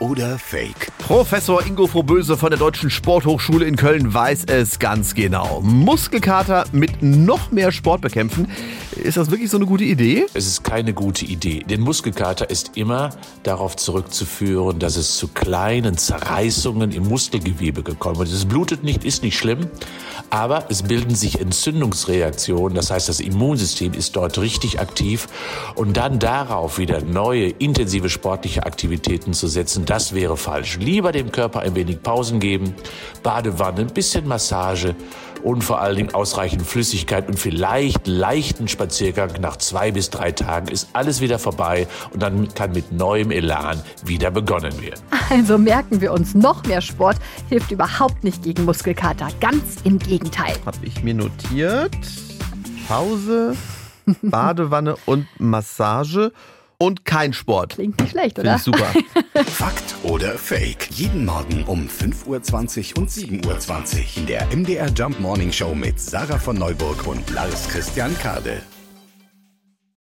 oder Fake? Professor Ingo Froböse von der Deutschen Sporthochschule in Köln weiß es ganz genau. Muskelkater mit noch mehr Sport bekämpfen. Ist das wirklich so eine gute Idee? Es ist keine gute Idee. Den Muskelkater ist immer darauf zurückzuführen, dass es zu kleinen Zerreißungen im Muskelgewebe gekommen ist. Es blutet nicht, ist nicht schlimm, aber es bilden sich Entzündungsreaktionen. Das heißt, das Immunsystem ist dort richtig aktiv und dann darauf wieder neue intensive sportliche Aktivitäten zu setzen, das wäre falsch. Lieber dem Körper ein wenig Pausen geben, Badewanne, ein bisschen Massage und vor allen Dingen ausreichend Flüssigkeit und vielleicht leichten Spaziergang nach zwei bis drei Tagen ist alles wieder vorbei und dann kann mit neuem Elan wieder begonnen werden. Also merken wir uns, noch mehr Sport hilft überhaupt nicht gegen Muskelkater. Ganz im Gegenteil. Hab ich mir notiert. Pause, Badewanne und Massage und kein Sport. Klingt nicht schlecht, Finde oder? ich super. Fakt oder Fake? Jeden Morgen um 5.20 Uhr und 7.20 Uhr in der MDR Jump Morning Show mit Sarah von Neuburg und Lars Christian Kade.